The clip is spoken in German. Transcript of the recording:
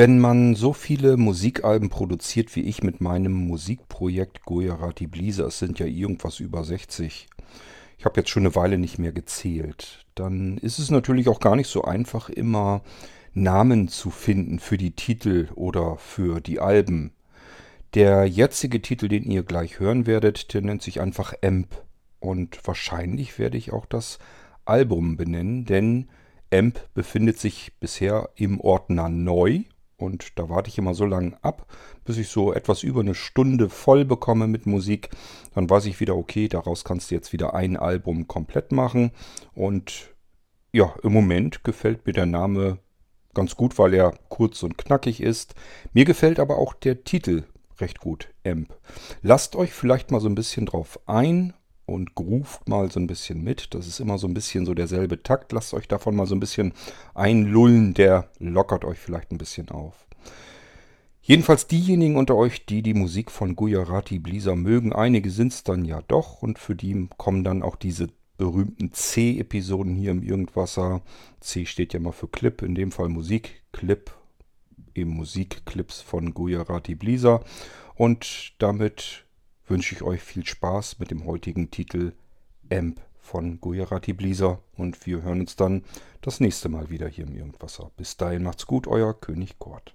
Wenn man so viele Musikalben produziert wie ich mit meinem Musikprojekt Gujarati Blisa, es sind ja irgendwas über 60, ich habe jetzt schon eine Weile nicht mehr gezählt, dann ist es natürlich auch gar nicht so einfach, immer Namen zu finden für die Titel oder für die Alben. Der jetzige Titel, den ihr gleich hören werdet, der nennt sich einfach Amp. Und wahrscheinlich werde ich auch das Album benennen, denn Amp befindet sich bisher im Ordner Neu und da warte ich immer so lange ab, bis ich so etwas über eine Stunde voll bekomme mit Musik. Dann weiß ich wieder, okay, daraus kannst du jetzt wieder ein Album komplett machen. Und ja, im Moment gefällt mir der Name ganz gut, weil er kurz und knackig ist. Mir gefällt aber auch der Titel recht gut, Amp. Lasst euch vielleicht mal so ein bisschen drauf ein und groovt mal so ein bisschen mit. Das ist immer so ein bisschen so derselbe Takt. Lasst euch davon mal so ein bisschen einlullen. Der lockert euch vielleicht ein bisschen auf. Jedenfalls diejenigen unter euch, die die Musik von Gujarati Blisa mögen, einige sind es dann ja doch und für die kommen dann auch diese berühmten C-Episoden hier im Irgendwasser. C steht ja mal für Clip, in dem Fall Musik, Clip, eben Musikclips von Gujarati Blisa. Und damit wünsche ich euch viel Spaß mit dem heutigen Titel Amp von Gujarati Blisa und wir hören uns dann das nächste Mal wieder hier im Irgendwasser. Bis dahin macht's gut, euer König Kort.